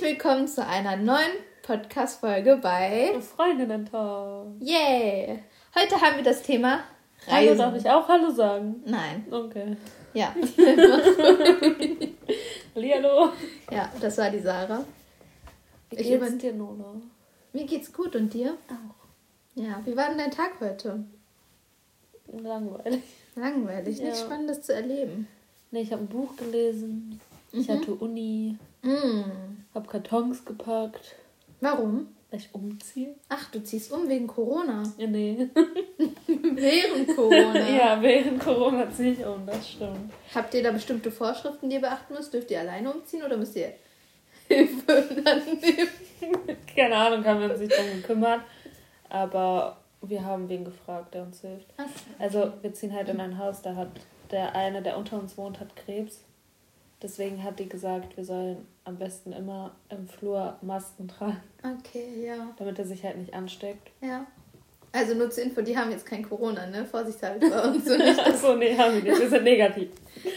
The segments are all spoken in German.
Herzlich willkommen zu einer neuen Podcast-Folge bei Freundinnen-Talk. Yay! Heute haben wir das Thema Hallo, darf ich auch Hallo sagen? Nein. Okay. Ja. Hallo. Ja, das war die Sarah. Wie Ich geht's über- dir, Nona? Mir geht's gut und dir? Auch. Ja, wie war denn dein Tag heute? Langweilig. Langweilig, Ja. nichts Spannendes zu erleben. Nee, ich habe ein Buch gelesen. Ich Mhm. hatte Uni. Mm. Hab Kartons gepackt. Warum? Weil ich umziehe. Ach, du ziehst um wegen Corona. Ja, nee. Während Corona. ja, während Corona ziehe ich um, das stimmt. Habt ihr da bestimmte Vorschriften, die ihr beachten müsst? Dürft ihr alleine umziehen oder müsst ihr Hilfe dann nehmen? Keine Ahnung, haben wir uns nicht drum gekümmert. Aber wir haben wen gefragt, der uns hilft. Ach, Also wir ziehen halt in ein Haus, da hat der eine, der unter uns wohnt, hat Krebs. Deswegen hat die gesagt, wir sollen am besten immer im Flur Masken tragen, Okay, ja. damit er sich halt nicht ansteckt. Ja. Also nur zur Info, die haben jetzt kein Corona, ne? Vorsichtshalber bei uns so nicht. Achso, nee, haben wir nicht. Wir sind negativ.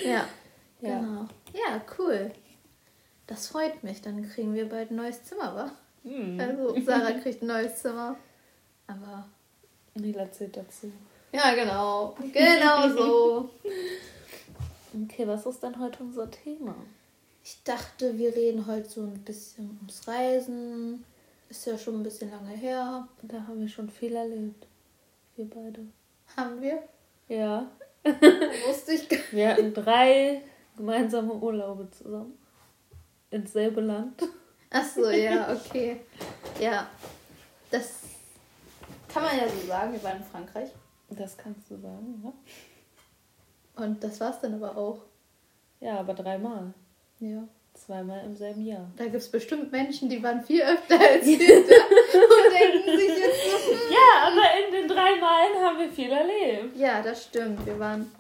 Ja, Ja. genau. Ja, cool. Das freut mich. Dann kriegen wir bald ein neues Zimmer, wa? Hm. Also Sarah kriegt ein neues Zimmer. Aber Nila zählt dazu. ja, genau. Genau so. Okay, was ist denn heute unser Thema? Ich dachte, wir reden heute so ein bisschen ums Reisen. Ist ja schon ein bisschen lange her. Da haben wir schon viel erlebt. Wir beide. Haben wir? Ja. Wusste ich gar Wir hatten drei gemeinsame Urlaube zusammen. Ins selbe Land. Ach so, ja, okay. Ja, das kann man ja so sagen. Wir waren in Frankreich. Das kannst du sagen, ja? Und das war's dann aber auch. Ja, aber dreimal. Ja. Zweimal im selben Jahr. Da gibt es bestimmt Menschen, die waren viel öfter als wir da und denken sich jetzt so. Ja, aber in den drei Malen haben wir viel erlebt. Ja, das stimmt. Wir waren,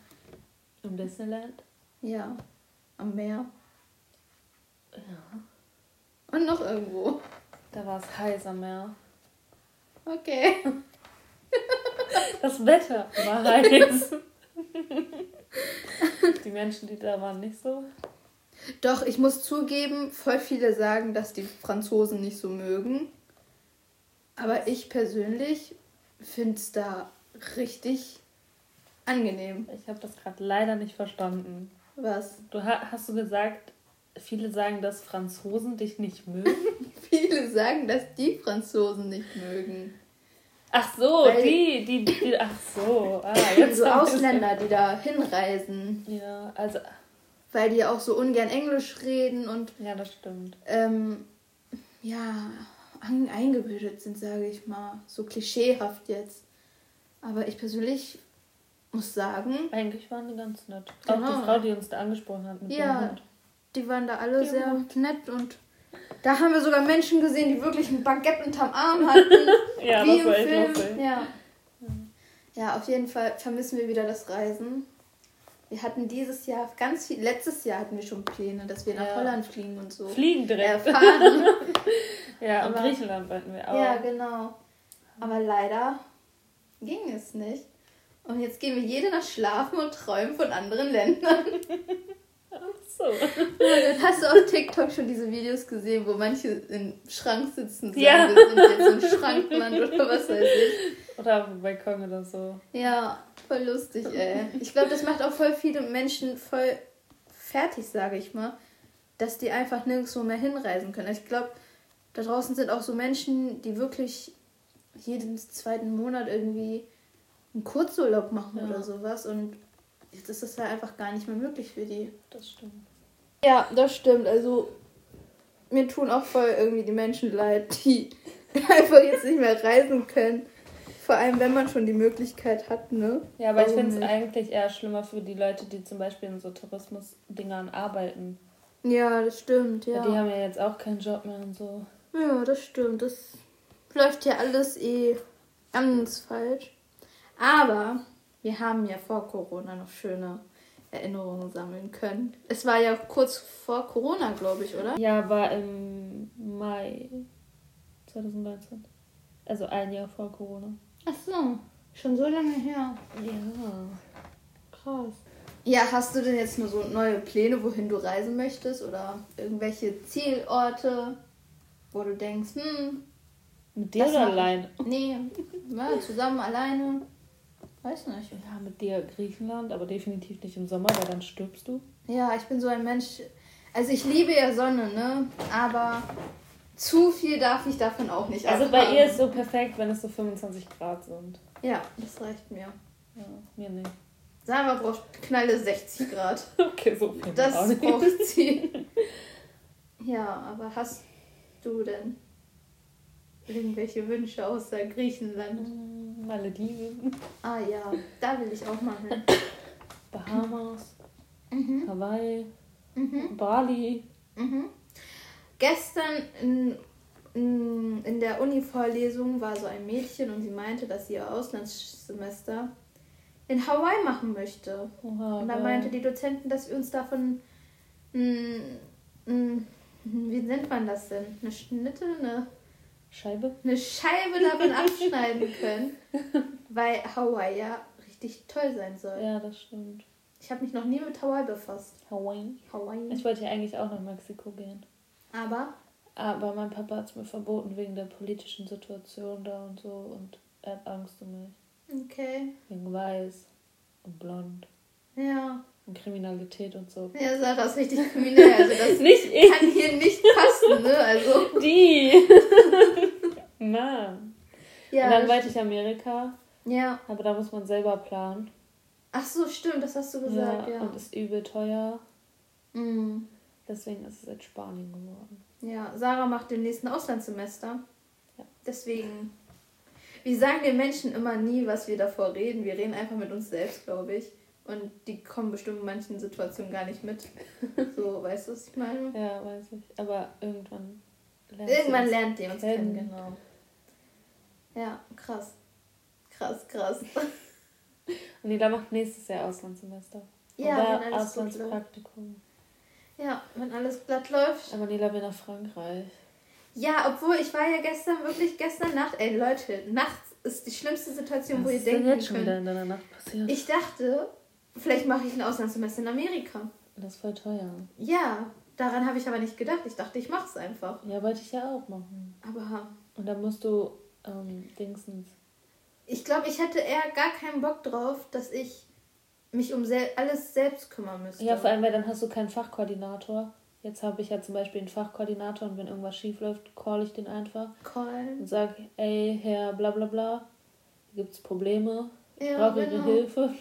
Im Disneyland? ja, am Meer. Ja. Und noch irgendwo. Da war es heiß am Meer. Okay. Das Wetter war heiß. Die Menschen, die da waren, nicht so. Doch, ich muss zugeben, voll viele sagen, dass die Franzosen nicht so mögen. Aber ich persönlich finde es da richtig angenehm. Ich habe das gerade leider nicht verstanden. Was? Du ha hast du gesagt, viele sagen, dass Franzosen dich nicht mögen? Viele sagen, dass die Franzosen nicht mögen. Ach so, Weil- die, die, die, ach so. Ah, jetzt so Ausländer, die da hinreisen. Ja, also, Weil die auch so ungern Englisch reden und ja, das stimmt. ähm, ja, eingebildet sind, sage ich mal. So klischeehaft jetzt. Aber ich persönlich muss sagen, Eigentlich waren die ganz nett. Genau. Auch die Frau, die uns da angesprochen hat mit Ja. die waren da alle Die sehr nett und da haben wir sogar Menschen gesehen, die wirklich ein Baguette unterm Arm hatten. Ja, wie das im war echt Film. lustig. Ja. ja, auf jeden Fall vermissen wir wieder das Reisen. Wir hatten dieses Jahr ganz viel, letztes Jahr hatten wir schon Pläne, dass wir nach Ja. Holland fliegen und so. Fliegen direkt. Erfahren. Ja, und Griechenland wollten wir auch. Ja, genau. Aber leider ging es nicht. Und jetzt gehen wir jede Nacht schlafen und träumen von anderen Ländern. Ach so. Hast du auf TikTok schon diese Videos gesehen, wo manche im Schrank sitzen, sagen, Ja. wir sind jetzt im Schrankland oder was weiß ich. Oder auf dem Balkon oder so. Ja, voll lustig, ey. Ich glaube, das macht auch voll viele Menschen voll fertig, sage ich mal, dass die einfach nirgendwo mehr hinreisen können. Ich glaube, da draußen sind auch so Menschen, die wirklich jeden zweiten Monat irgendwie einen Kurzurlaub machen Ja. oder sowas und jetzt ist das ja einfach gar nicht mehr möglich für die. Das stimmt. Ja, das stimmt. Also mir tun auch voll irgendwie die Menschen leid, die einfach jetzt nicht mehr reisen können. Vor allem, wenn man schon die Möglichkeit hat, ne? Ja, aber ich Warum finde es eigentlich eher schlimmer für die Leute, die zum Beispiel in so Tourismus-Dingern arbeiten. Ja, das stimmt, Weil ja. Die haben ja jetzt auch keinen Job mehr und so. Ja, das stimmt. Das läuft ja alles eh ganz falsch. Aber wir haben ja vor Corona noch schöne Erinnerungen sammeln können. Es war ja kurz vor Corona, glaube ich, oder? Ja, war im Mai 2019. Also ein Jahr vor Corona. Ach so, schon so lange her. Ja. Krass. Ja, hast du denn jetzt nur so neue Pläne, wohin du reisen möchtest oder irgendwelche Zielorte? wo du denkst, hm. Mit dir oder alleine? Nee, ja, zusammen, alleine. Weiß nicht. Ja, mit dir Griechenland, aber definitiv nicht im Sommer, weil dann stirbst du. Ja, ich bin so ein Mensch. Also ich liebe ja Sonne, ne? Aber zu viel darf ich davon auch nicht Also abhaben. bei ihr ist so perfekt, wenn es so 25 Grad sind. Ja, das reicht mir. Ja, mir nicht. Sarah braucht knalle 60 Grad. okay, so viel. Das braucht sie. ja, aber hast du denn irgendwelche Wünsche außer Griechenland? Mm, Malediven. Ah ja, da will ich auch mal hin. Bahamas, mhm. Hawaii, mhm. Bali. Mhm. Gestern in, in, in der Uni-Vorlesung war so ein Mädchen und sie meinte, dass sie ihr Auslandssemester in Hawaii machen möchte. Oha, und da meinte die Dozentin, dass wir uns davon mh, mh, wie nennt man das denn? Eine Schnitte? Eine Scheibe? Eine Scheibe davon abschneiden können. Weil Hawaii ja richtig toll sein soll. Ja, das stimmt. Ich habe mich noch nie mit Hawaii befasst. Hawaii? Hawaii. Ich wollte ja eigentlich auch nach Mexiko gehen. Aber? Aber mein Papa hat es mir verboten wegen der politischen Situation da und so und er hat Angst um mich. Okay. Wegen weiß und blond. Ja. Und Kriminalität und so. Ja, Sarah ist richtig kriminell. Also das nicht ich. kann hier nicht passen, ne? Also. Die. Mann. Ja, und dann wollte ich Amerika. Ja. Aber da muss man selber planen. Ach so, stimmt, das hast du gesagt, ja. ja. Und ist übel teuer. Mhm. Deswegen ist es jetzt Spanien geworden. Ja, Sarah macht den nächsten Auslandssemester. Ja. Deswegen. Wir sagen den Menschen immer nie, was wir davor reden. Wir reden einfach mit uns selbst, glaube ich. Und die kommen bestimmt in manchen Situationen gar nicht mit. So, weißt du, was ich meine? Ja, weiß ich. Aber irgendwann lernt Irgendwann lernt ihr uns kennen, genau. Ja, krass. Krass, krass. Und Nila macht nächstes Jahr Auslandssemester. Ja, Oder wenn alles Auslandspraktikum. Ja, wenn alles glatt läuft. Aber Nila will nach Frankreich. Ja, obwohl ich war ja gestern, wirklich gestern Nacht, ey Leute, nachts ist die schlimmste Situation, Was wo ihr denkt. Was ist jetzt schon wieder in deiner Nacht passiert? Ich dachte, vielleicht mache ich ein Auslandssemester in Amerika. Das ist voll teuer. Ja, daran habe ich aber nicht gedacht. Ich dachte, ich mache es einfach. Ja, wollte ich ja auch machen. Aber. Und dann musst du ähm, Dingsens. Ich glaube, ich hätte eher gar keinen Bock drauf, dass ich mich um sel alles selbst kümmern müsste. Ja, vor allem, weil dann hast du keinen Fachkoordinator. Jetzt habe ich ja zum Beispiel einen Fachkoordinator und wenn irgendwas schief läuft, call ich den einfach. Call. Und sag, ey, Herr, bla bla bla, gibt es Probleme? Ja, brauche genau. Ihre Hilfe.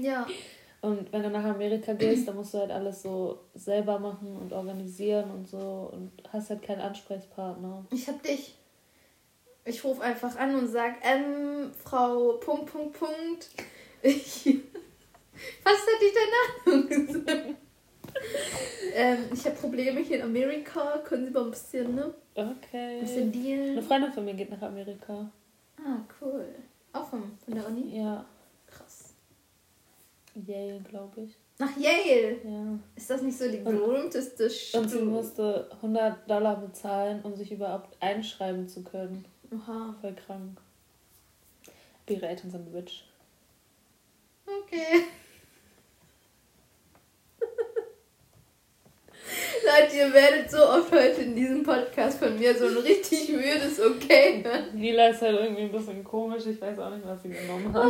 Ja. Und wenn du nach Amerika gehst, dann musst du halt alles so selber machen und organisieren und so und hast halt keinen Ansprechpartner. Ich hab dich. Ich rufe einfach an und sag, ähm, Frau Punkt, Punkt, Punkt. Ich, was hätte ich deinen Namen gesagt? ähm, ich habe Probleme hier in Amerika. Können Sie mal ein bisschen, ne? Okay. Ein bisschen dealen. Eine Freundin von mir geht nach Amerika. Ah, cool. Auch von, von der Uni? Ja. Yale, glaube ich. Nach Yale? Ja. Ist das nicht so die berühmteste Schule? Und sie musste 100 Dollar bezahlen, um sich überhaupt einschreiben zu können. Aha. Voll krank. Ihre Eltern sind rich. Okay. Leute, ihr werdet so oft heute in diesem Podcast von mir so ein richtig müdes Okay hören. Lila ist halt irgendwie ein bisschen komisch. Ich weiß auch nicht, was sie genommen hat.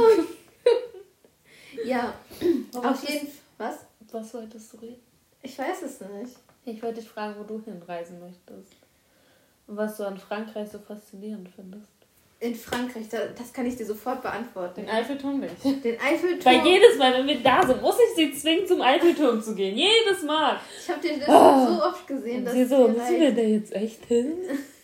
Ja, auf jeden Fall. Was? Was wolltest du reden? Ich weiß es nicht. Ich wollte dich fragen, wo du hinreisen möchtest. Und was du an Frankreich so faszinierend findest. In Frankreich, das kann ich dir sofort beantworten. Den Eiffelturm nicht. Den Eiffelturm. Weil jedes Mal, wenn wir da sind, muss ich sie zwingen, zum Eiffelturm zu gehen. Jedes Mal. Ich habe den oh. so oft gesehen, dass sie so, müssen wir da jetzt echt hin?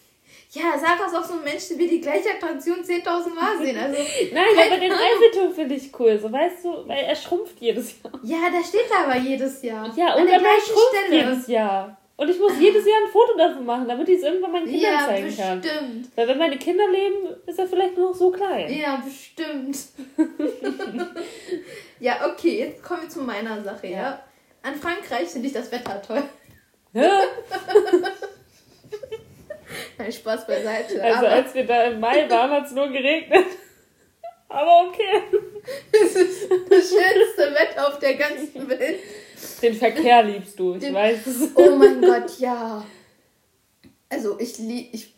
Ja, sag das auch so ein Mensch, der will die gleiche Attraktion 10.000 Mal sehen. Also, Nein, aber den Eiffelturm finde ich cool. So, weißt du, weil er schrumpft jedes Jahr. Ja, der steht da aber jedes Jahr. Ja, und dann schrumpft Stelle. jedes Jahr. Und ich muss jedes Jahr ein Foto davon machen, damit ich es irgendwann meinen Kindern ja, zeigen bestimmt. kann. bestimmt. Weil wenn meine Kinder leben, ist er vielleicht nur noch so klein. Ja, bestimmt. ja, okay, jetzt kommen wir zu meiner Sache, ja. ja? An Frankreich finde ich das Wetter toll. Spaß beiseite. Also als wir da im Mai waren, hat es nur geregnet. Aber okay. Es ist das schönste Wetter auf der ganzen Welt. Den Verkehr liebst du, ich Den, weiß es. Oh mein Gott, ja. Also ich liebe, ich,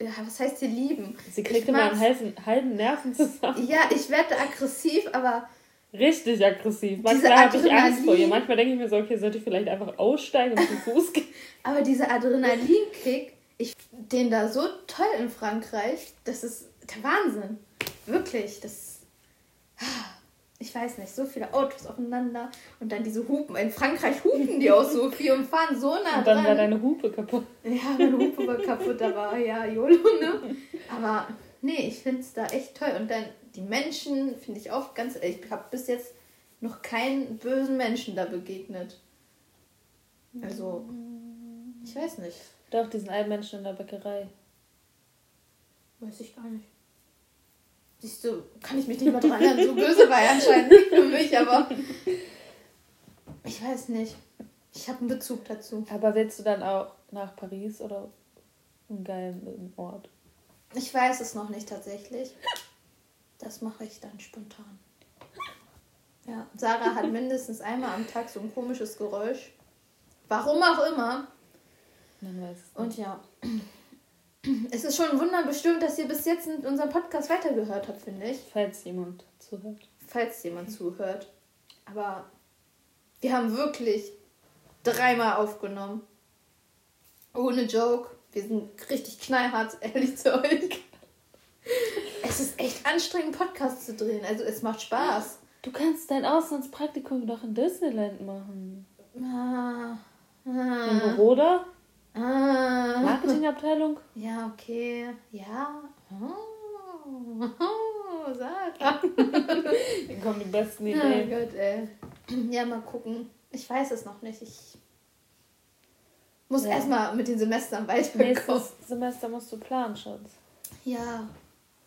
ja, was heißt hier lieben? Sie kriegt immer einen halben, halben Nerven zusammen. Ja, ich werde aggressiv, aber... Richtig aggressiv. Manchmal habe ich Angst vor ihr. Manchmal denke ich mir so, okay, sollte ich vielleicht einfach aussteigen und zu Fuß gehen. aber dieser Adrenalinkick, ich den da so toll in Frankreich, das ist der Wahnsinn. Wirklich, das ich weiß nicht, so viele Autos aufeinander und dann diese Hupen. In Frankreich hupen die auch so viel und fahren so nah Und dann dran. war deine Hupe kaputt. Ja, meine Hupe war kaputt, da war ja YOLO, ne? Aber nee, ich finde es da echt toll. Und dann die Menschen finde ich auch ganz, ich habe bis jetzt noch keinen bösen Menschen da begegnet. Also, ich weiß nicht. Doch, diesen einen Menschen in der Bäckerei. Weiß ich gar nicht. Siehst du, kann ich mich nicht mehr dran erinnern. So böse war er anscheinend nicht für mich, aber ich weiß nicht. Ich habe einen Bezug dazu. Aber willst du dann auch nach Paris oder einen geilen Ort? Ich weiß es noch nicht tatsächlich. Das mache ich dann spontan. Ja, Sarah hat mindestens einmal am Tag so ein komisches Geräusch. Warum auch immer. Man weiß es Und ja, es ist schon ein Wunder bestimmt, dass ihr bis jetzt in unserem Podcast weitergehört habt, finde ich. Falls jemand zuhört. Falls jemand zuhört. Aber wir haben wirklich dreimal aufgenommen. Ohne Joke. Wir sind richtig knallhart, ehrlich zu euch. Es ist echt anstrengend, Podcasts zu drehen. Also es macht Spaß. Du kannst dein Auslandspraktikum doch in Disneyland machen. Ah. ah. Im Büro da? Ah. Marketingabteilung? Ja, okay. Ja. Oh, oh sag. Dann kommen die besten Ideen. Oh Gott, ey. Ja, mal gucken. Ich weiß es noch nicht. Ich muss ja. erstmal mit den Semestern weiterkommen. Nächstes Semester musst du planen, Schatz. Ja,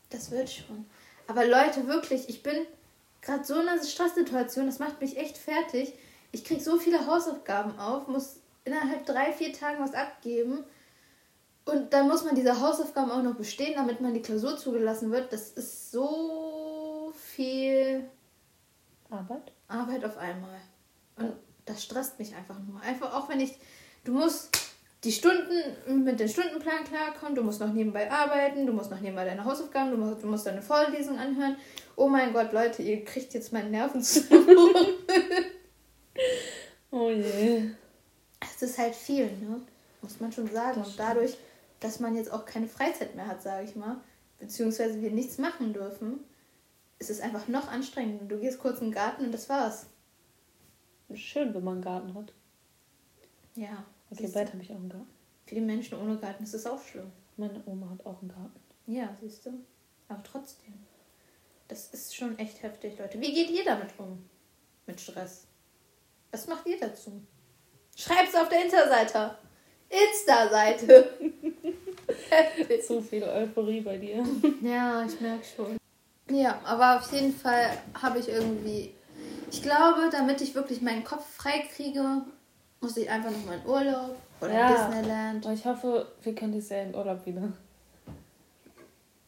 das wird schon. Aber Leute, wirklich, ich bin gerade so in einer Stresssituation, das macht mich echt fertig. Ich kriege so viele Hausaufgaben auf, muss innerhalb drei, vier Tagen was abgeben. Und dann muss man diese Hausaufgaben auch noch bestehen, damit man die Klausur zugelassen wird. Das ist so viel Arbeit. Arbeit auf einmal. Und das stresst mich einfach nur. Einfach auch wenn ich. Du musst die Stunden mit dem Stundenplan klarkommen, du musst noch nebenbei arbeiten, du musst noch nebenbei deine Hausaufgaben, du musst, du musst deine Vorlesung anhören. Oh mein Gott, Leute, ihr kriegt jetzt meinen Nerven zu. oh je es ist halt viel, ne? Muss man schon sagen. Und dadurch, dass man jetzt auch keine Freizeit mehr hat, sage ich mal, beziehungsweise wir nichts machen dürfen, ist es einfach noch anstrengender. Du gehst kurz in den Garten und das war's. Schön, wenn man einen Garten hat. Ja. Okay, bald habe ich auch einen Garten. Die Menschen ohne Garten ist es auch schlimm. Meine Oma hat auch einen Garten. Ja, siehst du. Aber trotzdem. Das ist schon echt heftig, Leute. Wie geht ihr damit um? Mit Stress? Was macht ihr dazu? Schreib's auf der Insta-Seite. Insta-Seite. Zu viel Euphorie bei dir. Ja, ich merke schon. Ja, aber auf jeden Fall habe ich irgendwie. Ich glaube, damit ich wirklich meinen Kopf frei kriege, muss ich einfach noch mal in Urlaub oder ja, Disneyland. Ich hoffe, wir können dieses Jahr in Urlaub wieder.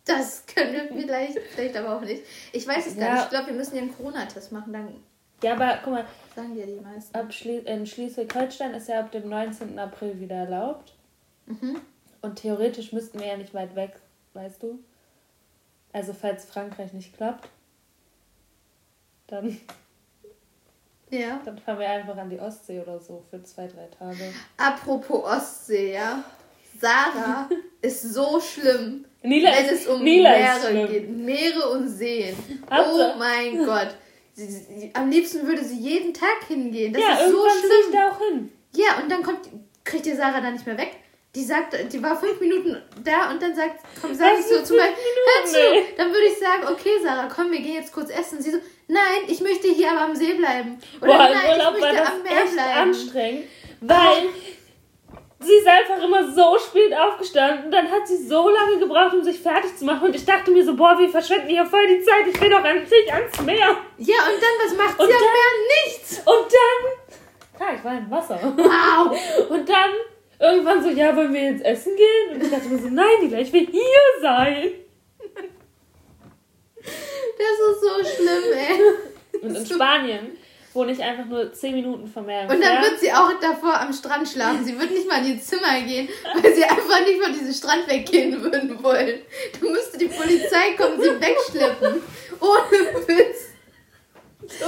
Das können wir vielleicht, vielleicht aber auch nicht. Ich weiß es ja. gar nicht. Ich glaube, wir müssen ja einen Corona-Test machen. Dann ja, aber guck mal. Sagen ja die meisten. Ab Schlie in Schleswig-Holstein ist ja ab dem 19. April wieder erlaubt. Mhm. Und theoretisch müssten wir ja nicht weit weg, weißt du? Also falls Frankreich nicht klappt, dann. Ja. Dann fahren wir einfach an die Ostsee oder so für zwei, drei Tage. Apropos Ostsee, ja. Sarah ist so schlimm, Nila wenn es um Nila Meere geht. Meere und Seen. Oh mein Gott. Sie, sie, am liebsten würde sie jeden Tag hingehen. Das ja, ist so schlimm. da auch hin. Ja, und dann kommt, kriegt ihr Sarah da nicht mehr weg. Die sagt, die war fünf Minuten da und dann sagt, komm, sag ich so zu mir, hör zu. Dann würde ich sagen, okay, Sarah, komm, wir gehen jetzt kurz essen. Sie so, nein, ich möchte hier aber am See bleiben. Oder Boah, nein, ich möchte am Meer bleiben. anstrengend, weil sie ist einfach immer so spät aufgestanden. Dann hat sie so lange gebraucht, um sich fertig zu machen. Und ich dachte mir so, boah, wir verschwenden hier voll die Zeit. Ich will doch an sich ans Meer. Ja, und dann, was macht und sie dann, am Meer? Nichts. Und dann... Ja, ich war im Wasser. Wow. Und dann irgendwann so, ja, wollen wir jetzt essen gehen? Und ich dachte mir so, nein, Nila, ich will hier sein. Das ist so schlimm, ey. Und in Spanien wo nicht einfach nur 10 Minuten vom Meer Und dann wird sie auch davor am Strand schlafen. Sie wird nicht mal in ihr Zimmer gehen, weil sie einfach nicht von diesem Strand weggehen würden wollen. Da müsste die Polizei kommen, sie wegschleppen. Ohne Witz. So.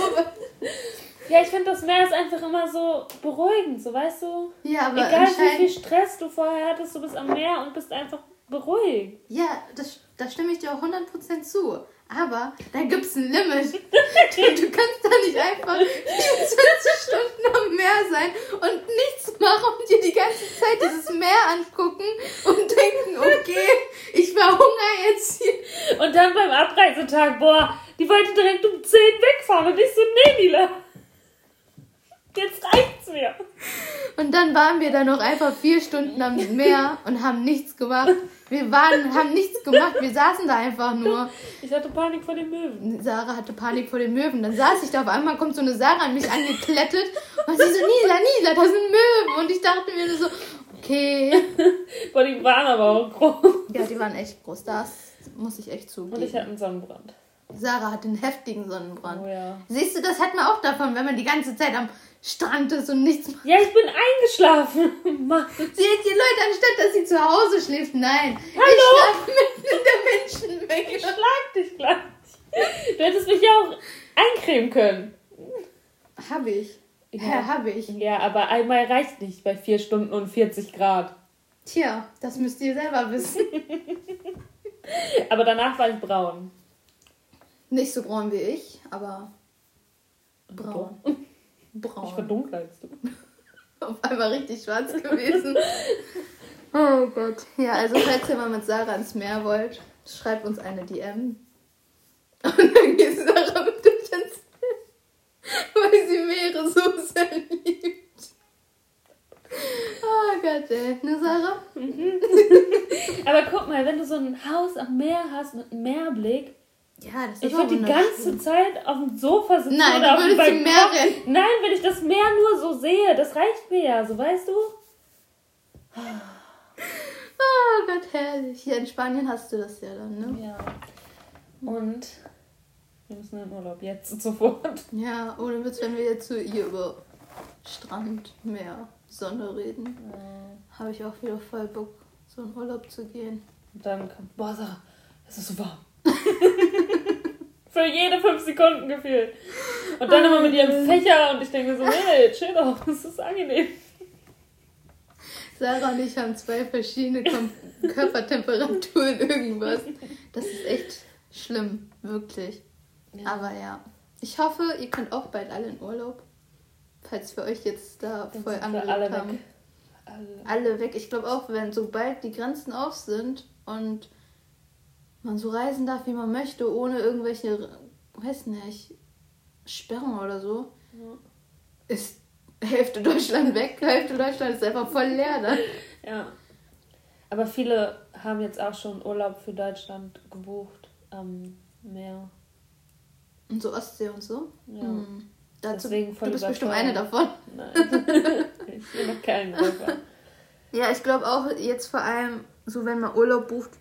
Ja, ich finde, das Meer ist einfach immer so beruhigend, so weißt du? Ja, aber Egal wie viel Stress du vorher hattest, du bist am Meer und bist einfach beruhigt. Ja, das, da stimme ich dir auch 100% zu. Aber da gibt es ein Limit. du kannst nicht einfach 24 Stunden am Meer sein und nichts machen und dir die ganze Zeit dieses Meer angucken und denken, okay, ich verhungere jetzt hier. Und dann beim Abreisetag, boah, die wollte direkt um 10 wegfahren und ich so, nee, Nila. Jetzt reicht's mir. Und dann waren wir da noch einfach vier Stunden am Meer und haben nichts gemacht. Wir waren, haben nichts gemacht, wir saßen da einfach nur. Ich hatte Panik vor den Möwen. Sarah hatte Panik vor den Möwen. Dann saß ich da auf einmal, kommt so eine Sarah an mich angeklettet und sie so, Nila, Nila, da sind Möwen. Und ich dachte mir nur so, okay. Boah, die waren aber auch groß. Ja, die waren echt groß, das muss ich echt zugeben. Und ich hatte einen Sonnenbrand. Sarah hat einen heftigen Sonnenbrand. Oh ja. Siehst du, das hat man auch davon, wenn man die ganze Zeit am Strand ist und nichts macht. Ja, ich bin eingeschlafen. sie hat die Leute, anstatt dass sie zu Hause schläft. Nein. Hallo? Ich schlafe mitten in der Menschenmenge. Ich schlag dich gleich. Du hättest mich ja auch eincremen können. Hab ich. Ja, ja hab ich. Ja, aber einmal reicht nicht bei 4 Stunden und 40 Grad. Tja, das müsst ihr selber wissen. aber danach war ich braun. Nicht so braun wie ich, aber braun. braun. Ich war dunkler als du. Auf einmal richtig schwarz gewesen. oh Gott. Ja, also falls ihr mal mit Sarah ins Meer wollt, schreibt uns eine DM. Und dann geht Sarah mit euch ins Meer, weil sie Meere so sehr liebt. Oh Gott, ey. Ne, Sarah? Mhm. Aber guck mal, wenn du so ein Haus am Meer hast mit einem Meerblick, ja, das ist Ich würde die ganze Zeit auf dem Sofa sitzen Nein, oder auf dem Balkon. Nein, wenn ich das Meer nur so sehe, das reicht mir ja, so weißt du? Oh Gott, herrlich. Hier in Spanien hast du das ja dann, ne? Ja. Und wir müssen in Urlaub jetzt sofort. Ja, ohne Witz, wenn wir jetzt so hier über Strand, Meer, Sonne reden, ja. habe ich auch wieder voll Bock, so in Urlaub zu gehen. Und dann kommt, boah, es ist so warm. Für jede fünf Sekunden gefühlt. Und dann immer mit ihrem Fächer und ich denke so, hey, chill doch, das ist angenehm. Sarah und ich haben zwei verschiedene Kom Körpertemperaturen irgendwas. Das ist echt schlimm, wirklich. Ja. Aber ja. Ich hoffe, ihr könnt auch bald alle in Urlaub. Falls wir euch jetzt da Dann voll angelegt alle haben. Weg. Alle. alle weg. Ich glaube auch, wenn sobald die Grenzen auf sind und man so reisen darf, wie man möchte, ohne irgendwelche, weiß nicht, Sperren oder so, ja. ist Hälfte Deutschland weg, Hälfte Deutschland ist einfach voll leer dann. Ja. Aber viele haben jetzt auch schon Urlaub für Deutschland gebucht am Meer. Und so Ostsee und so? Ja. Hm. Dazu, Deswegen voll du bist bestimmt eine davon. Nein. ich bin noch kein Urlaub. Ja, ich glaube auch jetzt vor allem, so wenn man Urlaub bucht,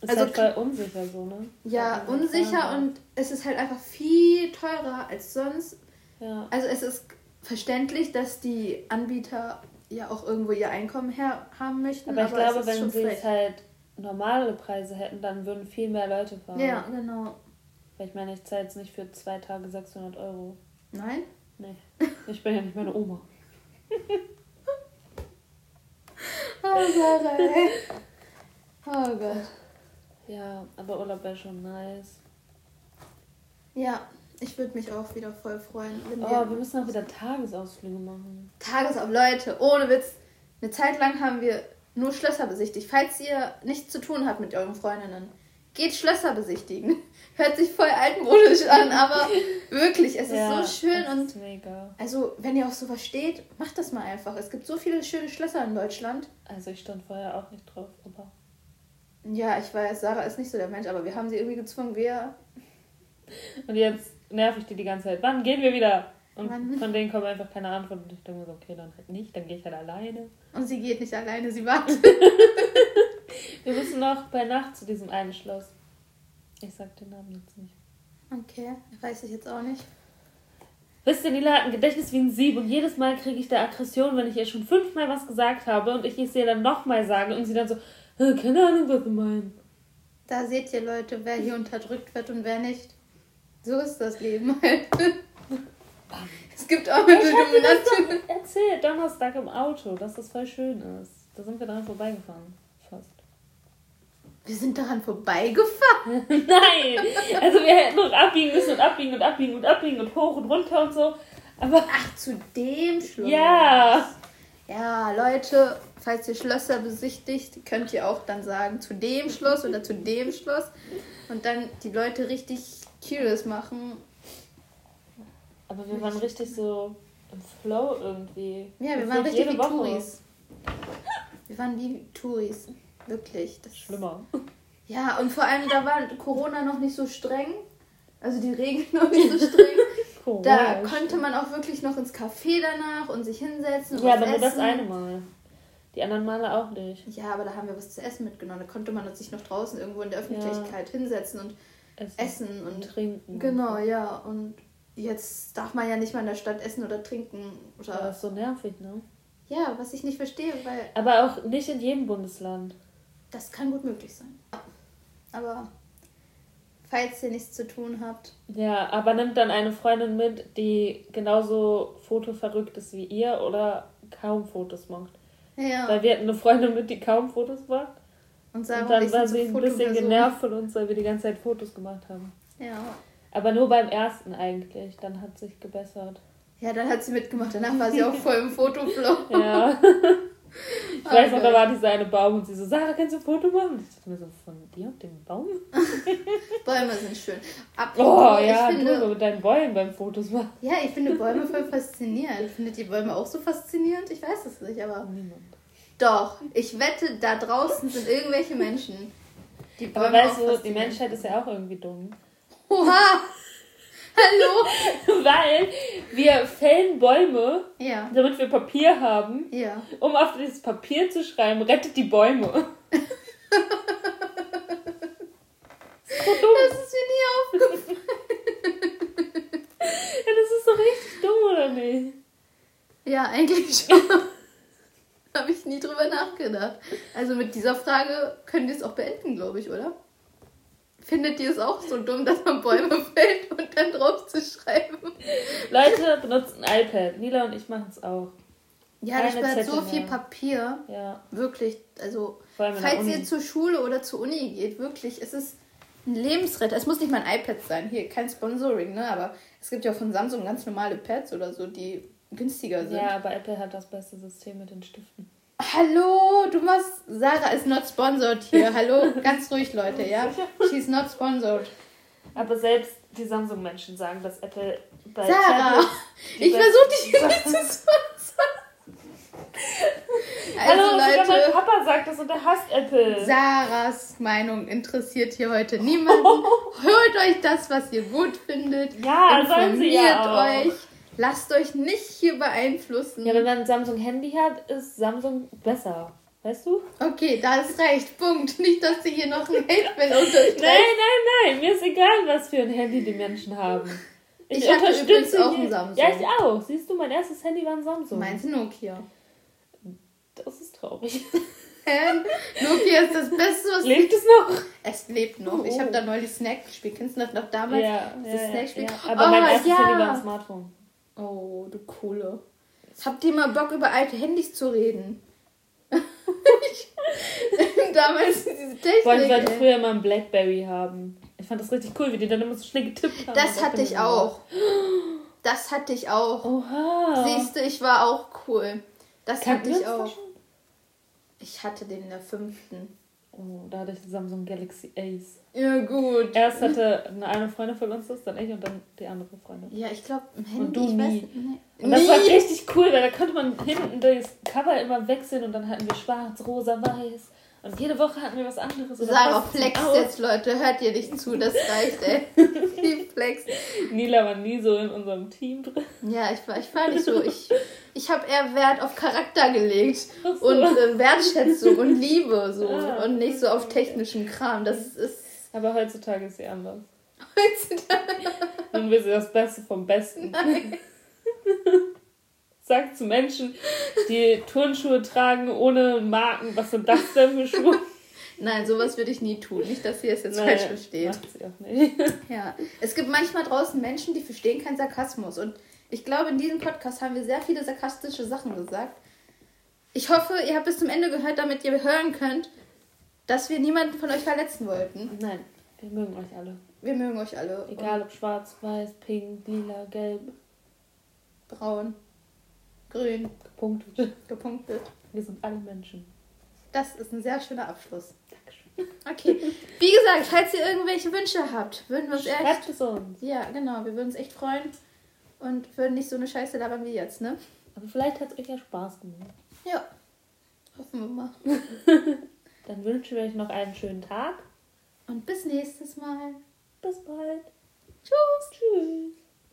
ist also, halt voll unsicher so, ne? Ja, unsicher und es ist halt einfach viel teurer als sonst. Ja. Also es ist verständlich, dass die Anbieter ja auch irgendwo ihr Einkommen her haben möchten. Aber, aber ich glaube, wenn sie jetzt halt normale Preise hätten, dann würden viel mehr Leute fahren. Ja, genau. Weil ich meine, ich zahle jetzt nicht für zwei Tage 600 Euro. Nein? Nee. Ich bin ja nicht meine Oma. oh, Sarah, ey. Oh Gott. Ja, aber Urlaub wäre schon nice. Ja, ich würde mich auch wieder voll freuen. Wenn oh, wir, wir müssen auch wieder Tagesausflüge machen. Tagesausflüge, Leute, ohne Witz. Eine Zeit lang haben wir nur Schlösser besichtigt. Falls ihr nichts zu tun habt mit euren Freundinnen, geht Schlösser besichtigen. Hört sich voll altmodisch an, aber wirklich, es ja, ist so schön und mega. also wenn ihr auch sowas steht, macht das mal einfach. Es gibt so viele schöne Schlösser in Deutschland. Also ich stand vorher auch nicht drauf, aber ja, ich weiß, Sarah ist nicht so der Mensch, aber wir haben sie irgendwie gezwungen, wir. Und jetzt nerv ich die die ganze Zeit. Wann gehen wir wieder? Und Wann? von denen kommt einfach keine Antwort. Und ich denke mir so, okay, dann halt nicht, dann gehe ich halt alleine. Und sie geht nicht alleine, sie wartet. wir müssen noch bei Nacht zu diesem einen Schloss. Ich sag den Namen jetzt nicht. Okay, weiß ich jetzt auch nicht. Wisst ihr, Nila hat ein Gedächtnis wie ein Sieb und jedes Mal kriege ich da Aggression, wenn ich ihr schon fünfmal was gesagt habe und ich es ihr dann nochmal sage und sie dann so, "Äh, keine Ahnung, was du meinst. Da seht ihr Leute, wer hier unterdrückt wird und wer nicht. So ist das Leben halt. es gibt auch eine Ich dominante. erzählt, Donnerstag im Auto, dass das voll schön ist. Da sind wir dran vorbeigefahren. Fast. Wir sind daran vorbeigefahren. Nein! Also wir hätten noch abbiegen müssen und abbiegen und abbiegen und abbiegen und hoch und runter und so. Aber Ach, zu dem Schluss. ja, Ja, Leute, falls ihr Schlösser besichtigt, könnt ihr auch dann sagen, zu dem Schloss oder zu dem Schloss. Und dann die Leute richtig curious machen. aber wir waren richtig so im Flow irgendwie. Ja, wir Das waren richtig wie Woche. Touris. Wir waren wie Touris. Wirklich. Das Schlimmer. Ja, und vor allem, da war Corona noch nicht so streng. Also die Regeln noch nicht so streng. Da Corona. konnte man auch wirklich noch ins Café danach und sich hinsetzen und Ja, aber nur das eine Mal. Die anderen Male auch nicht. Ja, aber da haben wir was zu essen mitgenommen. Da konnte man sich noch draußen irgendwo in der Öffentlichkeit hinsetzen und Essen, essen und trinken. genau, ja. Und jetzt darf man ja nicht mal in der Stadt essen oder trinken Das oder ist so nervig, ne? ja, was ich nicht verstehe, weil Aber auch nicht in jedem Bundesland. das kann gut möglich sein. Aber falls ihr nichts zu tun habt, Ja, aber nimmt dann eine Freundin mit, die genauso fotoverrückt ist wie ihr oder kaum Fotos macht. ja. Weil wir hatten eine Freundin mit, die kaum Fotos macht. Und, sagen, Und dann war sie ein bisschen genervt von uns, weil wir die ganze Zeit Fotos gemacht haben. Ja. Aber nur beim ersten eigentlich. Dann hat sich gebessert. Ja, dann hat sie mitgemacht. Danach war sie auch voll im Fotoflow. Ja. ich weiß noch, da war dieser eine Baum und sie so, Sarah, kannst du ein Foto machen? Ich dachte mir so, von dir und dem Baum? Bäume sind schön. Apropos, Oh ja, ich du finde, mit deinen Bäumen beim Fotos machen. ja, ich finde Bäume voll faszinierend. Findet ihr Bäume auch so faszinierend? Ich weiß es nicht, aber Niemand. doch. Ich wette, da draußen sind irgendwelche Menschen, die Bäume Aber weißt auch du, die. Menschheit ist ja auch irgendwie dumm. Oha! Hallo! Weil wir fällen Bäume, Ja, damit wir Papier haben, ja. um auf dieses Papier zu schreiben, rettet die Bäume. so dumm. Das ist mir nie aufgefallen. Ja, das ist doch richtig dumm, oder nicht? Ja, eigentlich schon. Habe ich nie drüber nachgedacht. Also mit dieser Frage können wir es auch beenden, glaube ich, oder? Findet ihr es auch so dumm, dass man Bäume fällt und dann drauf zu schreiben? Leute benutzen ein iPad. Nila und ich machen es auch. Ja, das Keine spart so Zettel viel mehr. Papier. Ja, Wirklich, also falls ihr zur Schule oder zur Uni geht, wirklich, es ist ein Lebensretter. Es muss nicht mal ein iPad sein. Hier, kein Sponsoring, ne? Aber es gibt ja von Samsung ganz normale Pads oder so, die günstiger sind. Ja, aber Apple hat das beste System mit den Stiften. Hallo, du machst. Sarah ist not sponsored hier. Hallo, ganz ruhig, Leute, ja? She's not sponsored. Aber selbst die Samsung-Menschen sagen, dass Apple bei Sarah, Tablets ich versuche dich hier nicht zu sponsern. Hallo, Also, sogar mein Leute, Papa sagt das und er hasst Apple. Sarahs Meinung interessiert hier heute niemanden. Hört euch das, was ihr gut findet. Ja, sollen sie ja auch. euch. Lasst euch nicht hier beeinflussen. Ja, wenn man ein Samsung-Handy hat, ist Samsung besser. Weißt du? Okay, da ist recht. Punkt. Nicht, dass sie hier noch ein Hate-Bill unterstreicht. Nein, nein, nein. Mir ist egal, was für ein Handy die Menschen haben. Ich hatte übrigens auch ein Samsung. Ja, ich auch. Siehst du, mein erstes Handy war ein Samsung. Meins Nokia. Das ist traurig. Hä? Nokia ist das Beste, was Lebt es noch? Es lebt noch. Ich Oh. habe da neulich Snack gespielt. Kennst du das noch damals? Ja, das ja, ja, Snack-Spiel? ja. Aber Oh, mein erstes ja. Handy war ein Smartphone. Oh, du Coole. Habt ihr mal Bock, über alte Handys zu reden? Damals diese Technik. Ich wollte ey. früher immer ein Blackberry haben. Ich fand das richtig cool, wie die dann immer so schnell getippt haben. Das hatte ich auch. Das hatte ich auch. Oha. Siehst du, ich war auch cool. Das Kannten hatte wir ich auch. Ich hatte den in der fünften. Oh, da hatte ich Samsung Galaxy Ace. Ja, gut. Erst hatte eine, eine Freundin von uns das, dann ich und dann die andere Freundin. Ja, ich glaube, im Handy. Und du ich weiß, nie. nee. Und das Nie. war richtig cool, weil da konnte man hinten das Cover immer wechseln und dann hatten wir schwarz, rosa, weiß. Und jede Woche hatten wir was anderes. Sarah aus. jetzt, Leute. Hört ihr nicht zu, das reicht, ey. Die flext. Nila war nie so in unserem Team drin. Ja, ich war, ich war nicht so. Ich, ich habe eher Wert auf Charakter gelegt so. und äh, Wertschätzung und Liebe so Ah, und nicht so auf technischen Kram. Das ist Aber heutzutage ist sie anders. Heutzutage. Dann will sie das Beste vom Besten. Nein. Sagt zu Menschen, die Turnschuhe tragen ohne Marken. Was sind das denn für Schuhe? Nein, sowas würde ich nie tun. Nicht, dass sie es jetzt Nein, falsch versteht. Macht sie auch nicht. Ja. Es gibt manchmal draußen Menschen, die verstehen keinen Sarkasmus. Und ich glaube, in diesem Podcast haben wir sehr viele sarkastische Sachen gesagt. Ich hoffe, ihr habt bis zum Ende gehört, damit ihr hören könnt, dass wir niemanden von euch verletzen wollten. Nein, wir mögen euch alle. Wir mögen euch alle. Egal ob schwarz, weiß, pink, lila, gelb, braun, grün, gepunktet. gepunktet. Wir sind alle Menschen. Das ist ein sehr schöner Abschluss. Dankeschön. Okay. Wie gesagt, falls ihr irgendwelche Wünsche habt, würden wir uns echt. Schreibt es uns. Ja, genau. Wir würden uns echt freuen. Und würden nicht so eine Scheiße labern wie jetzt, ne? Aber vielleicht hat es euch ja Spaß gemacht. Ja. Hoffen wir mal. Dann wünschen wir euch noch einen schönen Tag. Und bis nächstes Mal. Bis bald. Tschüss. Tschüss.